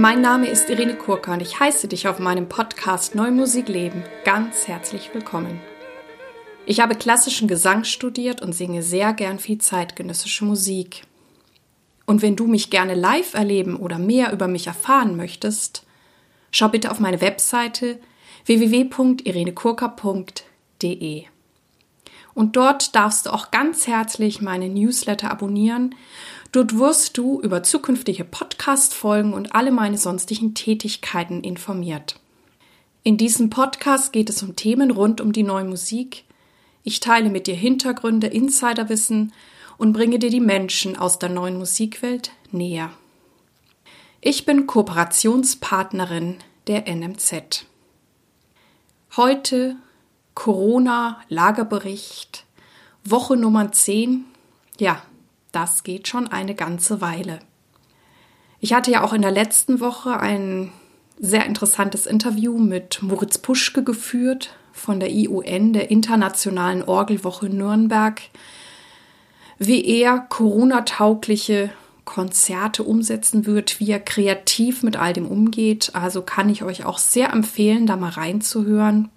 Mein Name ist Irene Kurka und ich heiße dich auf meinem Podcast Neue Musik Leben ganz herzlich willkommen. Ich habe klassischen Gesang studiert und singe sehr gern viel zeitgenössische Musik. Und wenn du mich gerne live erleben oder mehr über mich erfahren möchtest, schau bitte auf meine Webseite www.irenekurka.de. Und dort darfst du auch ganz herzlich meine Newsletter abonnieren. Dort wirst du über zukünftige Podcast-Folgen und alle meine sonstigen Tätigkeiten informiert. In diesem Podcast geht es um Themen rund um die neue Musik. Ich teile mit dir Hintergründe, Insiderwissen und bringe dir die Menschen aus der neuen Musikwelt näher. Ich bin Kooperationspartnerin der NMZ. Heute Corona-Lagerbericht, Woche Nummer 10. Ja, das geht schon eine ganze Weile. Ich hatte ja auch in der letzten Woche ein sehr interessantes Interview mit Moritz Puschke geführt von der IUN, der Internationalen Orgelwoche Nürnberg, wie er Corona-taugliche Konzerte umsetzen wird, wie er kreativ mit all dem umgeht. Also kann ich euch auch sehr empfehlen, da mal reinzuhören.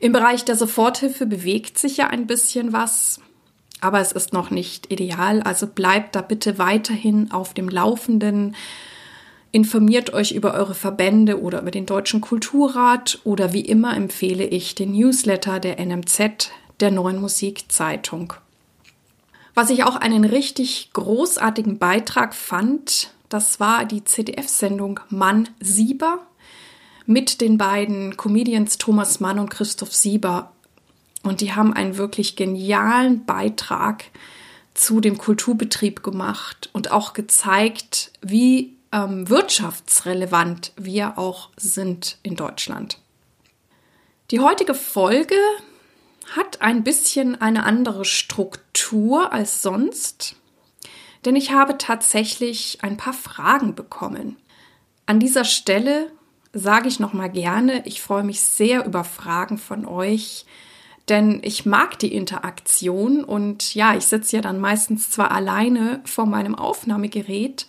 Im Bereich der Soforthilfe bewegt sich ja ein bisschen was, aber es ist noch nicht ideal. Also bleibt da bitte weiterhin auf dem Laufenden. Informiert euch über eure Verbände oder über den Deutschen Kulturrat oder wie immer empfehle ich den Newsletter der NMZ, der neuen Musikzeitung. Was ich auch einen richtig großartigen Beitrag fand, das war die ZDF-Sendung Mann Sieber mit den beiden Comedians Thomas Mann und Christoph Sieber. Und die haben einen wirklich genialen Beitrag zu dem Kulturbetrieb gemacht und auch gezeigt, wie ähm, wirtschaftsrelevant wir auch sind in Deutschland. Die heutige Folge hat ein bisschen eine andere Struktur als sonst, denn ich habe tatsächlich ein paar Fragen bekommen. An dieser Stelle sage ich noch mal gerne, ich freue mich sehr über Fragen von euch, denn ich mag die Interaktion und ja, ich sitze ja dann meistens zwar alleine vor meinem Aufnahmegerät,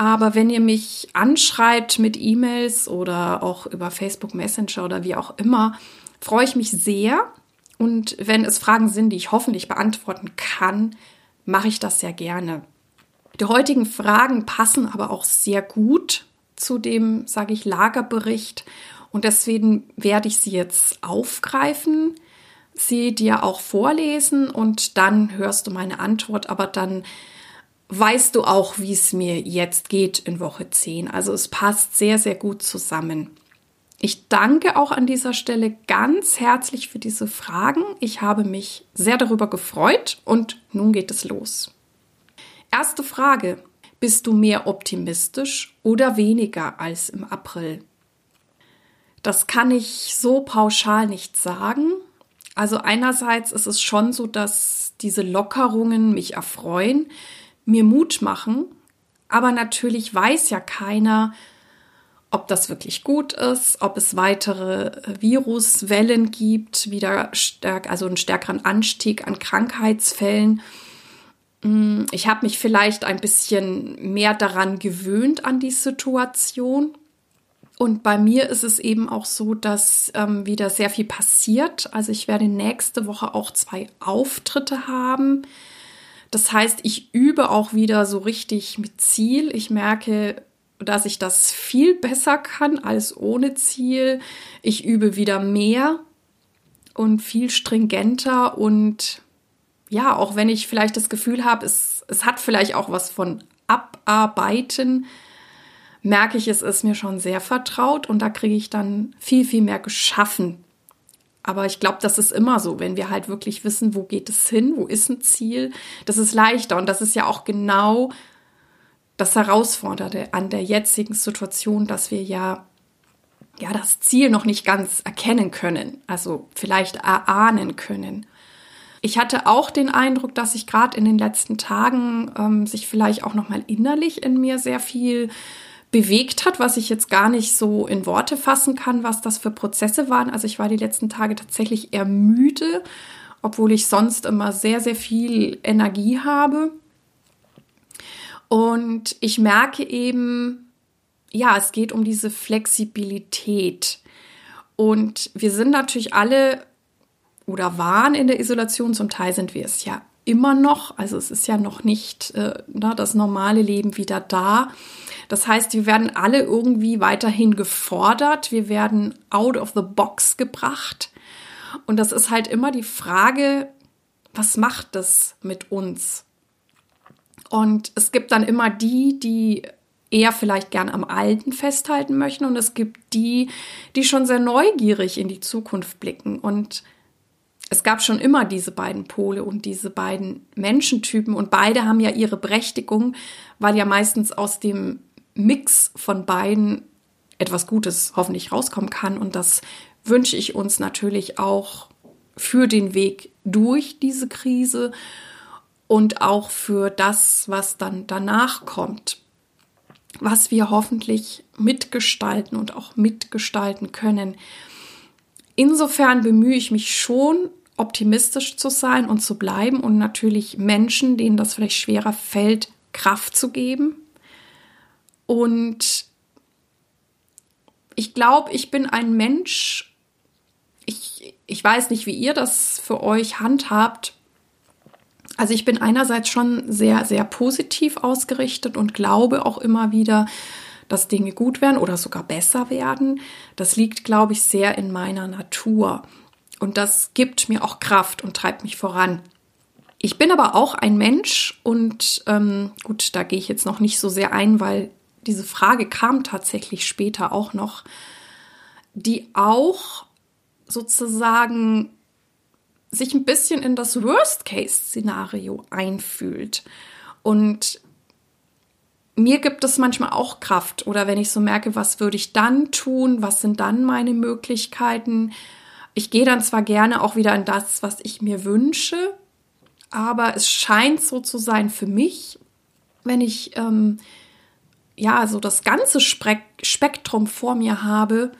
aber wenn ihr mich anschreibt mit E-Mails oder auch über Facebook Messenger oder wie auch immer, freue ich mich sehr. Und wenn es Fragen sind, die ich hoffentlich beantworten kann, mache ich das sehr gerne. Die heutigen Fragen passen aber auch sehr gut zu dem, sage ich, Lagerbericht. Und deswegen werde ich sie jetzt aufgreifen, sie dir auch vorlesen und dann hörst du meine Antwort, aber dann weißt du auch, wie es mir jetzt geht in Woche 10. Also es passt sehr, sehr gut zusammen. Ich danke auch an dieser Stelle ganz herzlich für diese Fragen. Ich habe mich sehr darüber gefreut und nun geht es los. Erste Frage. Bist du mehr optimistisch oder weniger als im April? Das kann ich so pauschal nicht sagen. Also einerseits ist es schon so, dass diese Lockerungen mich erfreuen, mir Mut machen, aber natürlich weiß ja keiner, ob das wirklich gut ist, ob es weitere Viruswellen gibt, wieder stärk, also einen stärkeren Anstieg an Krankheitsfällen. Mm, ich habe mich vielleicht ein bisschen mehr daran gewöhnt an die Situation. Und bei mir ist es eben auch so, dass ähm, wieder sehr viel passiert. Also ich werde nächste Woche auch zwei Auftritte haben. Das heißt, ich übe auch wieder so richtig mit Ziel. Ich merke, dass ich das viel besser kann als ohne Ziel. Ich übe wieder mehr und viel stringenter und ja, auch wenn ich vielleicht das Gefühl habe, es, es hat vielleicht auch was von Abarbeiten, merke ich, es ist mir schon sehr vertraut und da kriege ich dann viel, viel mehr geschaffen. Aber ich glaube, das ist immer so, wenn wir halt wirklich wissen, wo geht es hin, wo ist ein Ziel, das ist leichter und das ist ja auch genau das Herausfordernde an der jetzigen Situation, dass wir ja ja das Ziel noch nicht ganz erkennen können, also vielleicht erahnen können. Ich hatte auch den Eindruck, dass sich gerade in den letzten Tagen ähm, sich vielleicht auch noch mal innerlich in mir sehr viel bewegt hat, was ich jetzt gar nicht so in Worte fassen kann, was das für Prozesse waren. Also ich war die letzten Tage tatsächlich eher müde, obwohl ich sonst immer sehr, sehr viel Energie habe. Und ich merke eben, ja, es geht um diese Flexibilität. Und wir sind natürlich alle oder waren in der Isolation, zum Teil sind wir es ja immer noch. Also es ist ja noch nicht äh, na, das normale Leben wieder da. Das heißt, wir werden alle irgendwie weiterhin gefordert. Wir werden out of the box gebracht. Und das ist halt immer die Frage, was macht das mit uns? Und es gibt dann immer die, die eher vielleicht gern am Alten festhalten möchten und es gibt die, die schon sehr neugierig in die Zukunft blicken. Und es gab schon immer diese beiden Pole und diese beiden Menschentypen und beide haben ja ihre Berechtigung, weil ja meistens aus dem Mix von beiden etwas Gutes hoffentlich rauskommen kann und das wünsche ich uns natürlich auch für den Weg durch diese Krise und auch für das, was dann danach kommt, was wir hoffentlich mitgestalten und auch mitgestalten können. Insofern bemühe ich mich schon, optimistisch zu sein und zu bleiben und natürlich Menschen, denen das vielleicht schwerer fällt, Kraft zu geben. Und ich glaube, ich bin ein Mensch, ich, ich weiß nicht, wie ihr das für euch handhabt. Also ich bin einerseits schon sehr, sehr positiv ausgerichtet und glaube auch immer wieder, dass Dinge gut werden oder sogar besser werden. Das liegt, glaube ich, sehr in meiner Natur. Und das gibt mir auch Kraft und treibt mich voran. Ich bin aber auch ein Mensch und ähm, gut, da gehe ich jetzt noch nicht so sehr ein, weil diese Frage kam tatsächlich später auch noch, die auch sozusagen sich ein bisschen in das Worst-Case-Szenario einfühlt. Und mir gibt es manchmal auch Kraft oder wenn ich so merke, was würde ich dann tun, was sind dann meine Möglichkeiten. Ich gehe dann zwar gerne auch wieder in das, was ich mir wünsche, aber es scheint so zu sein für mich, wenn ich ähm, ja so das ganze Spektrum vor mir habe,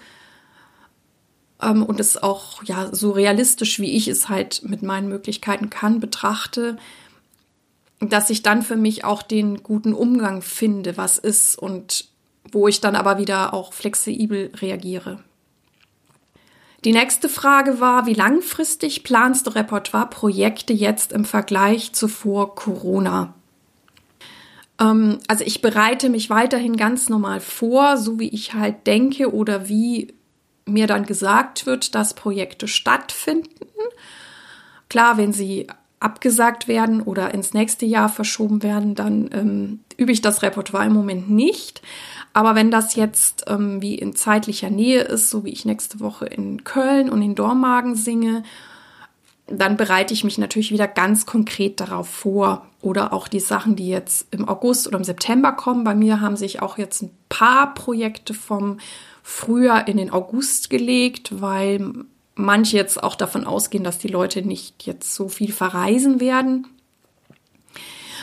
ähm, und es auch ja so realistisch, wie ich es halt mit meinen Möglichkeiten kann, betrachte, dass ich dann für mich auch den guten Umgang finde, was ist und wo ich dann aber wieder auch flexibel reagiere. Die nächste Frage war, wie langfristig planst du Repertoire-Projekte jetzt im Vergleich zu vor Corona? Ähm, also ich bereite mich weiterhin ganz normal vor, so wie ich halt denke oder wie mir dann gesagt wird, dass Projekte stattfinden. Klar, wenn sie abgesagt werden oder ins nächste Jahr verschoben werden, dann ähm, übe ich das Repertoire im Moment nicht. Aber wenn das jetzt ähm, wie in zeitlicher Nähe ist, so wie ich nächste Woche in Köln und in Dormagen singe, dann bereite ich mich natürlich wieder ganz konkret darauf vor. Oder auch die Sachen, die jetzt im August oder im September kommen. Bei mir haben sich auch jetzt ein paar Projekte vom früher in den August gelegt, weil manche jetzt auch davon ausgehen, dass die Leute nicht jetzt so viel verreisen werden.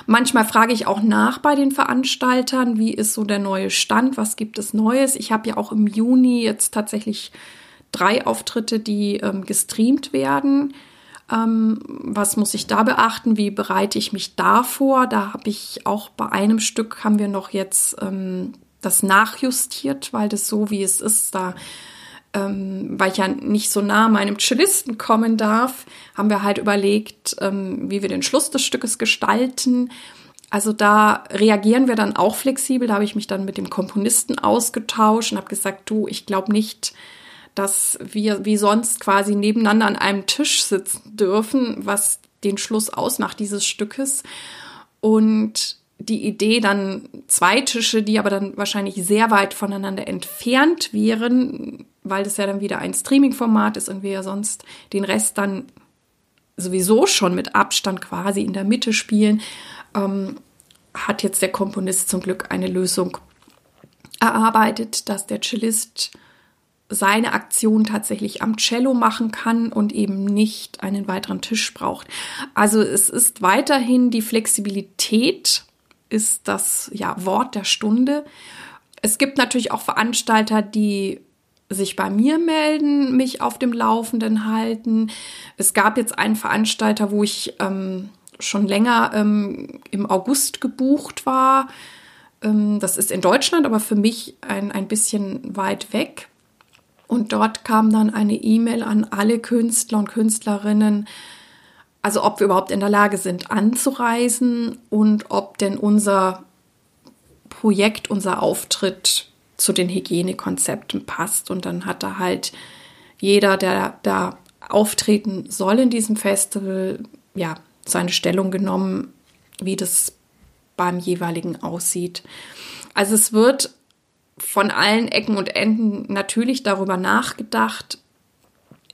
Manchmal frage ich auch nach bei den Veranstaltern, wie ist so der neue Stand, was gibt es Neues. Ich habe ja auch im Juni jetzt tatsächlich drei Auftritte, die ähm, gestreamt werden. Ähm, was muss ich da beachten? Wie bereite ich mich da vor? Da habe ich auch bei einem Stück haben wir noch jetzt ähm, das nachjustiert, weil das so wie es ist, da ähm, weil ich ja nicht so nah meinem Cellisten kommen darf, haben wir halt überlegt, ähm, wie wir den Schluss des Stückes gestalten. Also da reagieren wir dann auch flexibel. Da habe ich mich dann mit dem Komponisten ausgetauscht und habe gesagt, du, ich glaube nicht, dass wir wie sonst quasi nebeneinander an einem Tisch sitzen dürfen, was den Schluss ausmacht dieses Stückes. Und die Idee, dann zwei Tische, die aber dann wahrscheinlich sehr weit voneinander entfernt wären, weil das ja dann wieder ein Streaming-Format ist und wir ja sonst den Rest dann sowieso schon mit Abstand quasi in der Mitte spielen, ähm, hat jetzt der Komponist zum Glück eine Lösung erarbeitet, dass der Cellist seine Aktion tatsächlich am Cello machen kann und eben nicht einen weiteren Tisch braucht. Also es ist weiterhin die Flexibilität ist das ja, Wort der Stunde. Es gibt natürlich auch Veranstalter, die sich bei mir melden, mich auf dem Laufenden halten. Es gab jetzt einen Veranstalter, wo ich ähm, schon länger ähm, im August gebucht war. Ähm, das ist in Deutschland, aber für mich ein, ein bisschen weit weg. Und dort kam dann eine E-Mail an alle Künstler und Künstlerinnen, also ob wir überhaupt in der Lage sind anzureisen und ob denn unser Projekt, unser Auftritt zu den Hygienekonzepten passt. Und dann hat da halt jeder, der da auftreten soll in diesem Festival, ja, seine Stellung genommen, wie das beim jeweiligen aussieht. Also es wird von allen Ecken und Enden natürlich darüber nachgedacht,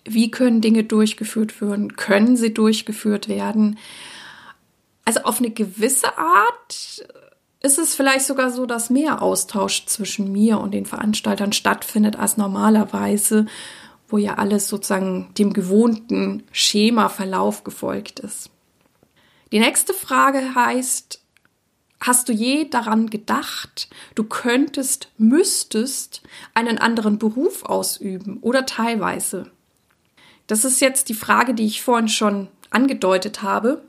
wie können Dinge durchgeführt werden, können sie durchgeführt werden. Also auf eine gewisse Art ist es vielleicht sogar so, dass mehr Austausch zwischen mir und den Veranstaltern stattfindet als normalerweise, wo ja alles sozusagen dem gewohnten Schemaverlauf gefolgt ist. Die nächste Frage heißt, hast du je daran gedacht, du könntest, müsstest einen anderen Beruf ausüben oder teilweise? Das ist jetzt die Frage, die ich vorhin schon angedeutet habe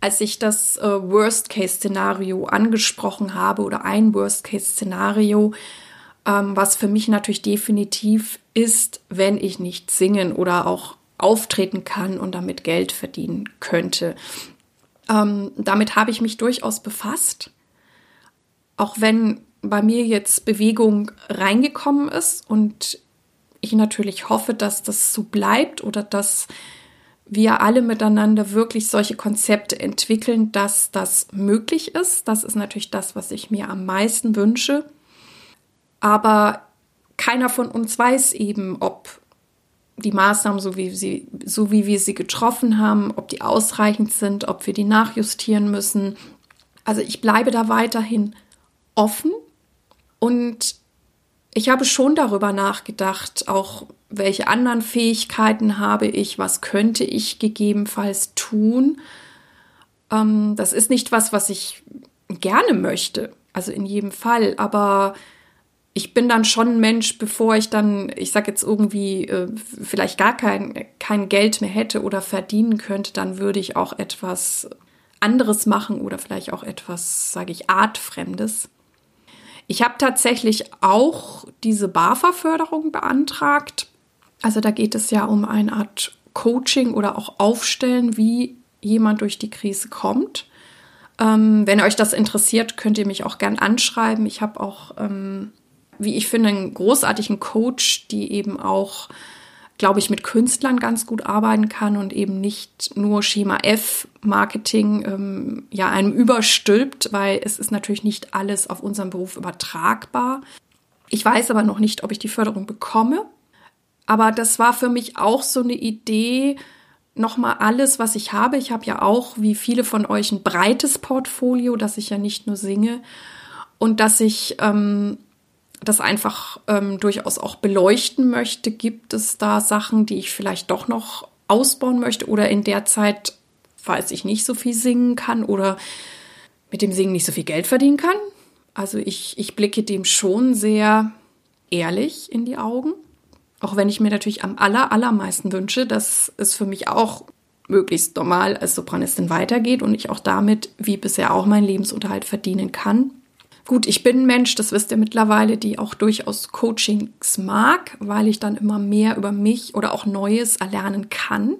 als ich das äh, Worst-Case-Szenario angesprochen habe oder ein Worst-Case-Szenario, ähm, was für mich natürlich definitiv ist, wenn ich nicht singen oder auch auftreten kann und damit Geld verdienen könnte. Ähm, damit habe ich mich durchaus befasst, auch wenn bei mir jetzt Bewegung reingekommen ist und ich natürlich hoffe, dass das so bleibt oder dass wir alle miteinander wirklich solche Konzepte entwickeln, dass das möglich ist. Das ist natürlich das, was ich mir am meisten wünsche. Aber keiner von uns weiß eben, ob die Maßnahmen, so wie, sie, so wie wir sie getroffen haben, ob die ausreichend sind, ob wir die nachjustieren müssen. Also ich bleibe da weiterhin offen und ich habe schon darüber nachgedacht, auch welche anderen Fähigkeiten habe ich, was könnte ich gegebenenfalls tun. Ähm, das ist nicht was, was ich gerne möchte, also in jedem Fall, aber ich bin dann schon ein Mensch, bevor ich dann, ich sag jetzt irgendwie, äh, vielleicht gar kein, kein Geld mehr hätte oder verdienen könnte, dann würde ich auch etwas anderes machen oder vielleicht auch etwas, sage ich, artfremdes. Ich habe tatsächlich auch diese BAFA-Förderung beantragt. Also da geht es ja um eine Art Coaching oder auch Aufstellen, wie jemand durch die Krise kommt. Ähm, wenn euch das interessiert, könnt ihr mich auch gern anschreiben. Ich habe auch, ähm, wie ich finde, einen großartigen Coach, die eben auch, glaube ich, mit Künstlern ganz gut arbeiten kann und eben nicht nur Schema F Marketing ähm, ja einem überstülpt, weil es ist natürlich nicht alles auf unseren Beruf übertragbar. Ich weiß aber noch nicht, ob ich die Förderung bekomme. Aber das war für mich auch so eine Idee, nochmal alles, was ich habe. Ich habe ja auch, wie viele von euch, ein breites Portfolio, dass ich ja nicht nur singe und dass ich ähm, das einfach ähm, durchaus auch beleuchten möchte. Gibt es da Sachen, die ich vielleicht doch noch ausbauen möchte oder in der Zeit, falls ich nicht so viel singen kann oder mit dem Singen nicht so viel Geld verdienen kann? Also ich, ich blicke dem schon sehr ehrlich in die Augen. Auch wenn ich mir natürlich am aller, allermeisten wünsche, dass es für mich auch möglichst normal als Sopranistin weitergeht und ich auch damit, wie bisher auch, meinen Lebensunterhalt verdienen kann. Gut, ich bin ein Mensch, das wisst ihr mittlerweile, die auch durchaus Coachings mag, weil ich dann immer mehr über mich oder auch Neues erlernen kann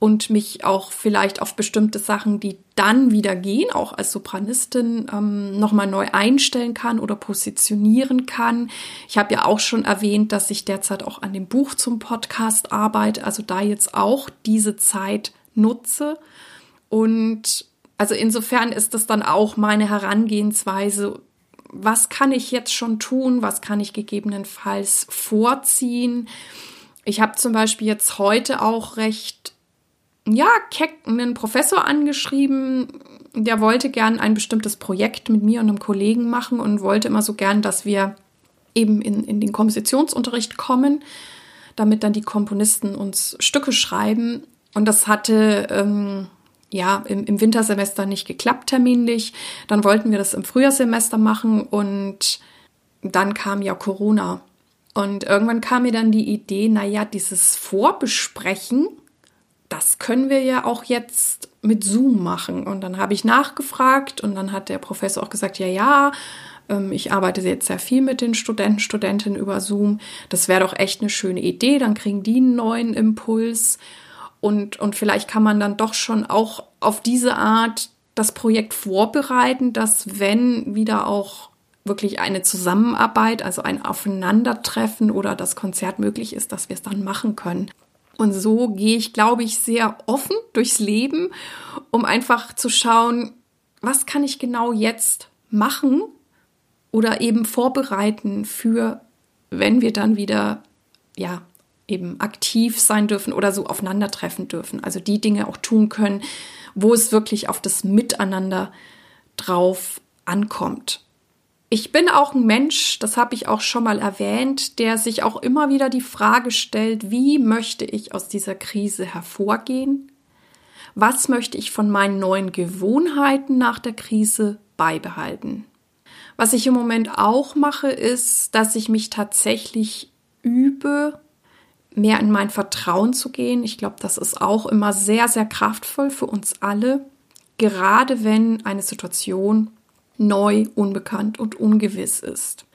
und mich auch vielleicht auf bestimmte Sachen, die dann wieder gehen, auch als Sopranistin ähm, nochmal neu einstellen kann oder positionieren kann. Ich habe ja auch schon erwähnt, dass ich derzeit auch an dem Buch zum Podcast arbeite, also da jetzt auch diese Zeit nutze. Und also insofern ist das dann auch meine Herangehensweise. Was kann ich jetzt schon tun? Was kann ich gegebenenfalls vorziehen? Ich habe zum Beispiel jetzt heute auch recht ja, keck einen Professor angeschrieben, der wollte gern ein bestimmtes Projekt mit mir und einem Kollegen machen und wollte immer so gern, dass wir eben in, in den Kompositionsunterricht kommen, damit dann die Komponisten uns Stücke schreiben. Und das hatte ähm, ja im, im Wintersemester nicht geklappt terminlich. Dann wollten wir das im Frühjahrssemester machen und dann kam ja Corona. Und irgendwann kam mir dann die Idee, naja, dieses Vorbesprechen das können wir ja auch jetzt mit Zoom machen? Und dann habe ich nachgefragt und dann hat der Professor auch gesagt, ja, ja, ähm, ich arbeite jetzt sehr viel mit den Studenten, Studentinnen über Zoom. Das wäre doch echt eine schöne Idee. Dann kriegen die einen neuen Impuls. Und, und vielleicht kann man dann doch schon auch auf diese Art das Projekt vorbereiten, dass wenn wieder auch wirklich eine Zusammenarbeit, also ein Aufeinandertreffen oder das Konzert möglich ist, dass wir es dann machen können. Und so gehe ich, glaube ich, sehr offen durchs Leben, um einfach zu schauen, was kann ich genau jetzt machen oder eben vorbereiten für, wenn wir dann wieder, ja, eben aktiv sein dürfen oder so aufeinandertreffen dürfen. Also die Dinge auch tun können, wo es wirklich auf das Miteinander drauf ankommt. Ich bin auch ein Mensch, das habe ich auch schon mal erwähnt, der sich auch immer wieder die Frage stellt, wie möchte ich aus dieser Krise hervorgehen? Was möchte ich von meinen neuen Gewohnheiten nach der Krise beibehalten? Was ich im Moment auch mache, ist, dass ich mich tatsächlich übe, mehr in mein Vertrauen zu gehen. Ich glaube, das ist auch immer sehr, sehr kraftvoll für uns alle, gerade wenn eine Situation neu, unbekannt und ungewiss ist.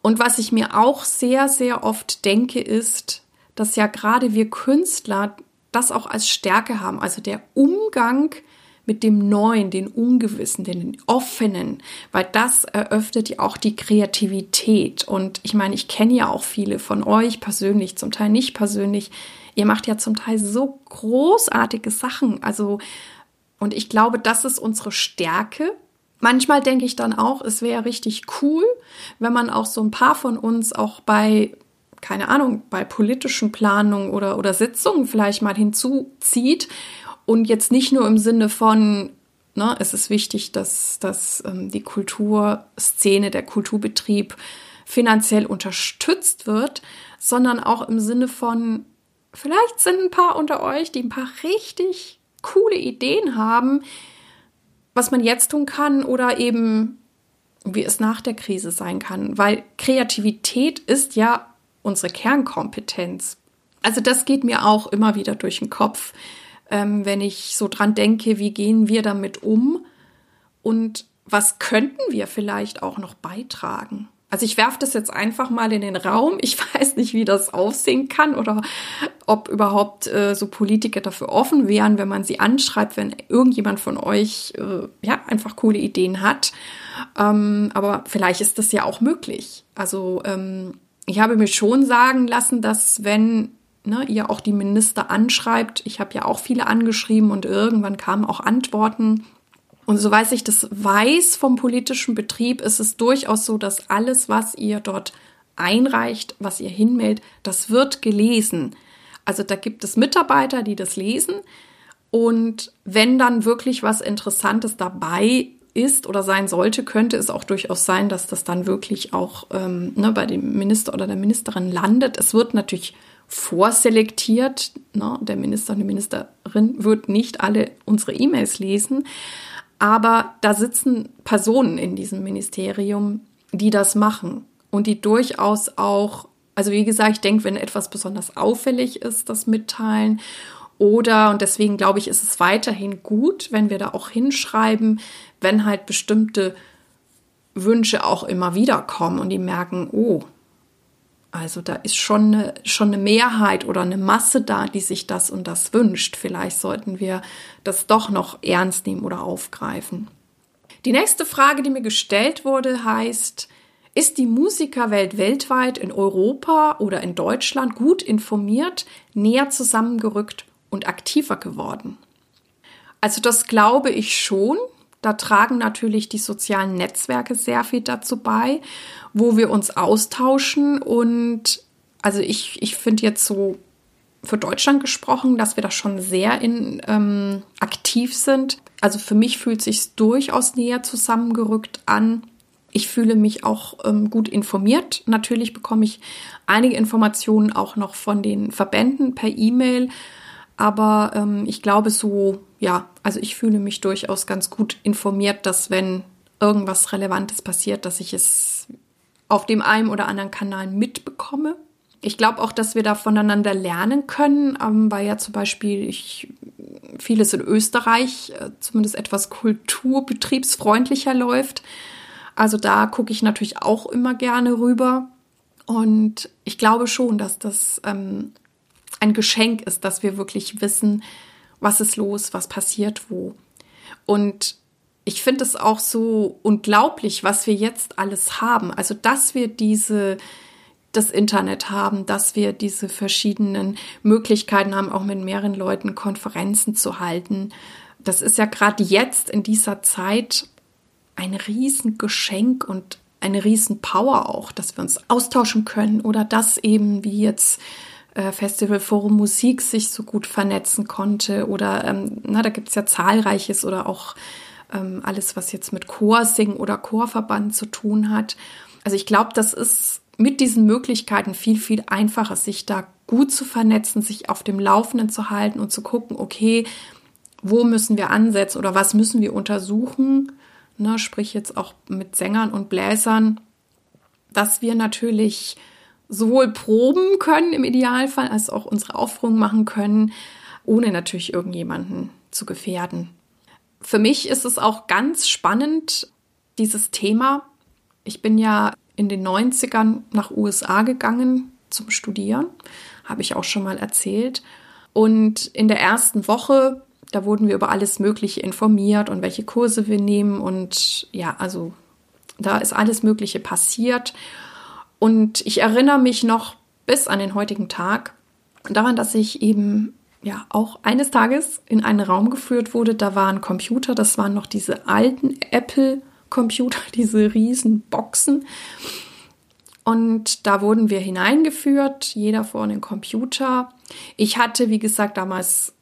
Und was ich mir auch sehr, sehr oft denke, ist, dass ja gerade wir Künstler das auch als Stärke haben, also der Umgang mit dem Neuen, den Ungewissen, den Offenen, weil das eröffnet ja auch die Kreativität. Und ich meine, ich kenne ja auch viele von euch persönlich, zum Teil nicht persönlich. Ihr macht ja zum Teil so großartige Sachen. Also, und ich glaube, das ist unsere Stärke, Manchmal denke ich dann auch, es wäre richtig cool, wenn man auch so ein paar von uns auch bei, keine Ahnung, bei politischen Planungen oder, oder Sitzungen vielleicht mal hinzuzieht und jetzt nicht nur im Sinne von, ne, es ist wichtig, dass, dass ähm, die Kulturszene, der Kulturbetrieb finanziell unterstützt wird, sondern auch im Sinne von, vielleicht sind ein paar unter euch, die ein paar richtig coole Ideen haben, was man jetzt tun kann oder eben wie es nach der Krise sein kann, weil Kreativität ist ja unsere Kernkompetenz. Also das geht mir auch immer wieder durch den Kopf, ähm, wenn ich so dran denke, wie gehen wir damit um und was könnten wir vielleicht auch noch beitragen. Also ich werfe das jetzt einfach mal in den Raum. Ich weiß nicht, wie das aussehen kann oder ob überhaupt äh, so Politiker dafür offen wären, wenn man sie anschreibt, wenn irgendjemand von euch äh, ja einfach coole Ideen hat. Ähm, aber vielleicht ist das ja auch möglich. Also ähm, ich habe mir schon sagen lassen, dass wenn ne, ihr auch die Minister anschreibt, ich habe ja auch viele angeschrieben und irgendwann kamen auch Antworten und soweit ich das weiß vom politischen Betrieb, ist es durchaus so, dass alles, was ihr dort einreicht, was ihr hinmeldet, das wird gelesen. Also da gibt es Mitarbeiter, die das lesen. Und wenn dann wirklich was Interessantes dabei ist oder sein sollte, könnte es auch durchaus sein, dass das dann wirklich auch ähm, ne, bei dem Minister oder der Ministerin landet. Es wird natürlich vorselektiert. Ne? Der Minister und die Ministerin wird nicht alle unsere E-Mails lesen. Aber da sitzen Personen in diesem Ministerium, die das machen und die durchaus auch, also wie gesagt, ich denke, wenn etwas besonders auffällig ist, das mitteilen. Oder, und deswegen glaube ich, ist es weiterhin gut, wenn wir da auch hinschreiben, wenn halt bestimmte Wünsche auch immer wieder kommen und die merken, oh, also da ist schon eine, schon eine Mehrheit oder eine Masse da, die sich das und das wünscht. Vielleicht sollten wir das doch noch ernst nehmen oder aufgreifen. Die nächste Frage, die mir gestellt wurde, heißt, ist die Musikerwelt weltweit in Europa oder in Deutschland gut informiert, näher zusammengerückt und aktiver geworden? Also das glaube ich schon. Da tragen natürlich die sozialen Netzwerke sehr viel dazu bei, wo wir uns austauschen. Und also ich, ich finde jetzt so für Deutschland gesprochen, dass wir da schon sehr in, ähm, aktiv sind. Also für mich fühlt sich durchaus näher zusammengerückt an. Ich fühle mich auch ähm, gut informiert. Natürlich bekomme ich einige Informationen auch noch von den Verbänden per E-Mail. Aber ähm, ich glaube so, ja, also ich fühle mich durchaus ganz gut informiert, dass wenn irgendwas Relevantes passiert, dass ich es auf dem einen oder anderen Kanal mitbekomme. Ich glaube auch, dass wir da voneinander lernen können, ähm, weil ja zum Beispiel ich vieles in Österreich äh, zumindest etwas kulturbetriebsfreundlicher läuft. Also da gucke ich natürlich auch immer gerne rüber. Und ich glaube schon, dass das ähm, ein Geschenk ist, dass wir wirklich wissen, was ist los, was passiert wo. Und ich finde es auch so unglaublich, was wir jetzt alles haben. Also, dass wir diese, das Internet haben, dass wir diese verschiedenen Möglichkeiten haben, auch mit mehreren Leuten Konferenzen zu halten. Das ist ja gerade jetzt in dieser Zeit ein Riesengeschenk und eine Riesenpower auch, dass wir uns austauschen können oder dass eben wie jetzt Festival Forum Musik sich so gut vernetzen konnte oder ähm, na, da gibt es ja zahlreiches oder auch ähm, alles, was jetzt mit Chorsing oder Chorverband zu tun hat. Also ich glaube, das ist mit diesen Möglichkeiten viel, viel einfacher, sich da gut zu vernetzen, sich auf dem Laufenden zu halten und zu gucken, okay, wo müssen wir ansetzen oder was müssen wir untersuchen, ne, sprich jetzt auch mit Sängern und Bläsern, dass wir natürlich sowohl proben können im Idealfall, als auch unsere Aufführung machen können, ohne natürlich irgendjemanden zu gefährden. Für mich ist es auch ganz spannend, dieses Thema. Ich bin ja in den 90ern nach USA gegangen zum Studieren, habe ich auch schon mal erzählt. Und in der ersten Woche, da wurden wir über alles Mögliche informiert und welche Kurse wir nehmen. Und ja, also da ist alles Mögliche passiert. Und ich erinnere mich noch bis an den heutigen Tag daran, dass ich eben ja auch eines Tages in einen Raum geführt wurde. Da war ein Computer, das waren noch diese alten Apple-Computer, diese riesen Boxen. Und da wurden wir hineingeführt, jeder vor einen Computer. Ich hatte, wie gesagt, damals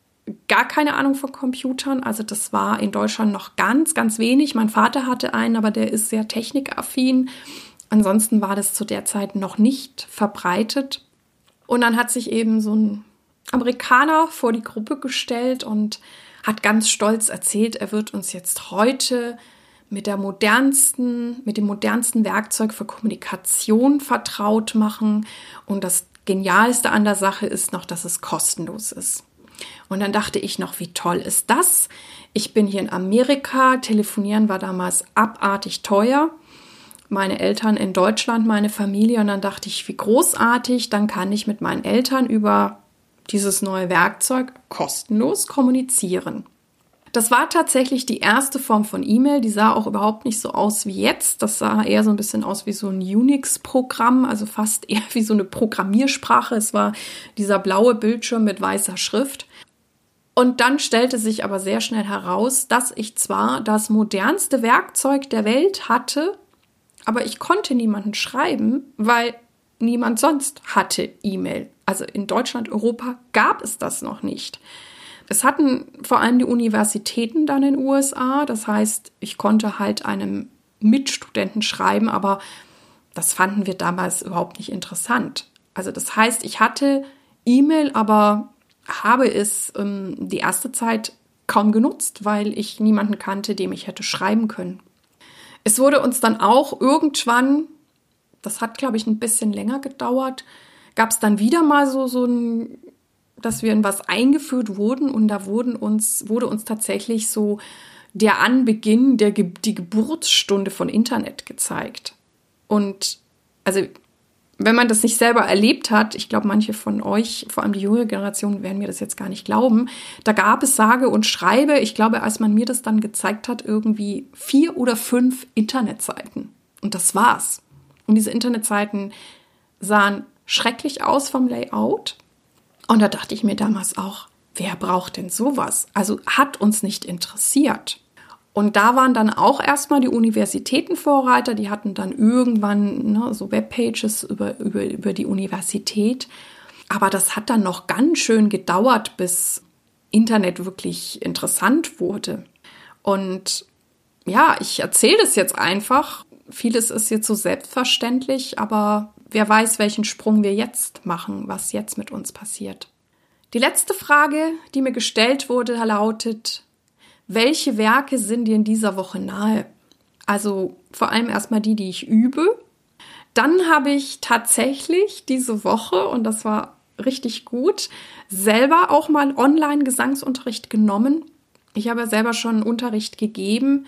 gar keine Ahnung von Computern. Also das war in Deutschland noch ganz, ganz wenig. Mein Vater hatte einen, aber der ist sehr technikaffin. Ansonsten war das zu der Zeit noch nicht verbreitet. Und dann hat sich eben so ein Amerikaner vor die Gruppe gestellt und hat ganz stolz erzählt, er wird uns jetzt heute mit der modernsten, mit dem modernsten Werkzeug für Kommunikation vertraut machen. Und das Genialste an der Sache ist noch, dass es kostenlos ist. Und dann dachte ich noch, wie toll ist das? Ich bin hier in Amerika, telefonieren war damals abartig teuer meine Eltern in Deutschland, meine Familie und dann dachte ich, wie großartig, dann kann ich mit meinen Eltern über dieses neue Werkzeug kostenlos kommunizieren. Das war tatsächlich die erste Form von E-Mail. Die sah auch überhaupt nicht so aus wie jetzt. Das sah eher so ein bisschen aus wie so ein Unix-Programm, also fast eher wie so eine Programmiersprache. Es war dieser blaue Bildschirm mit weißer Schrift. Und dann stellte sich aber sehr schnell heraus, dass ich zwar das modernste Werkzeug der Welt hatte, aber ich konnte niemanden schreiben, weil niemand sonst hatte E-Mail. Also in Deutschland, Europa gab es das noch nicht. Es hatten vor allem die Universitäten dann in den USA. Das heißt, ich konnte halt einem Mitstudenten schreiben, aber das fanden wir damals überhaupt nicht interessant. Also das heißt, ich hatte E-Mail, aber habe es ähm, die erste Zeit kaum genutzt, weil ich niemanden kannte, dem ich hätte schreiben können. Es wurde uns dann auch irgendwann, das hat glaube ich ein bisschen länger gedauert, gab es dann wieder mal so, so ein, dass wir in was eingeführt wurden und da wurden uns, wurde uns tatsächlich so der Anbeginn, der, die Geburtsstunde von Internet gezeigt. Und also wenn man das nicht selber erlebt hat, ich glaube, manche von euch, vor allem die junge Generation, werden mir das jetzt gar nicht glauben, da gab es sage und schreibe, ich glaube, als man mir das dann gezeigt hat, irgendwie vier oder fünf Internetseiten. Und das war's. Und diese Internetseiten sahen schrecklich aus vom Layout. Und da dachte ich mir damals auch, wer braucht denn sowas? Also hat uns nicht interessiert. Und da waren dann auch erstmal die Universitäten Vorreiter, die hatten dann irgendwann ne, so Webpages über, über, über die Universität. Aber das hat dann noch ganz schön gedauert, bis Internet wirklich interessant wurde. Und ja, ich erzähle das jetzt einfach. Vieles ist jetzt so selbstverständlich, aber wer weiß, welchen Sprung wir jetzt machen, was jetzt mit uns passiert. Die letzte Frage, die mir gestellt wurde, lautet, welche Werke sind dir in dieser Woche nahe? Also vor allem erstmal die, die ich übe. Dann habe ich tatsächlich diese Woche, und das war richtig gut. Selber auch mal Online-Gesangsunterricht genommen. Ich habe ja selber schon Unterricht gegeben.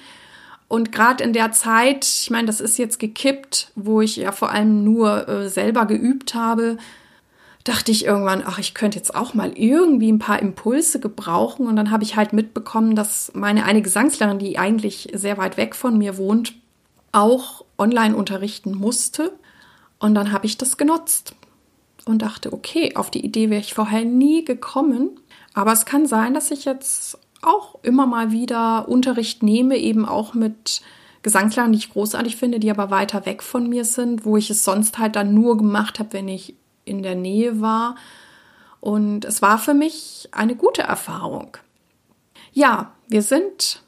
Und gerade in der Zeit, ich meine, das ist jetzt gekippt, wo ich ja vor allem nur äh, selber geübt habe, dachte ich irgendwann, ach, ich könnte jetzt auch mal irgendwie ein paar Impulse gebrauchen. Und dann habe ich halt mitbekommen, dass meine eine Gesangslehrerin, die eigentlich sehr weit weg von mir wohnt, auch online unterrichten musste. Und dann habe ich das genutzt und dachte, okay, auf die Idee wäre ich vorher nie gekommen. Aber es kann sein, dass ich jetzt auch immer mal wieder Unterricht nehme, eben auch mit Gesangslehrern, die ich großartig finde, die aber weiter weg von mir sind, wo ich es sonst halt dann nur gemacht habe, wenn ich in der Nähe war. Und es war für mich eine gute Erfahrung. Ja, wir sind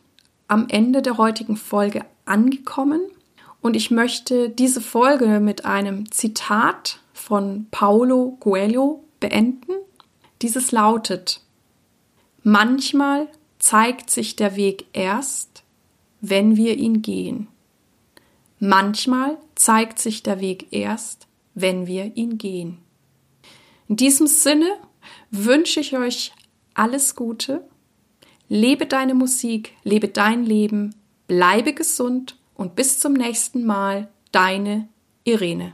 am Ende der heutigen Folge angekommen und ich möchte diese Folge mit einem Zitat von Paulo Coelho beenden. Dieses lautet, manchmal zeigt sich der Weg erst, wenn wir ihn gehen. Manchmal zeigt sich der Weg erst, wenn wir ihn gehen. In diesem Sinne wünsche ich euch alles Gute. Lebe deine Musik, lebe dein Leben, bleibe gesund und bis zum nächsten Mal, deine Irene.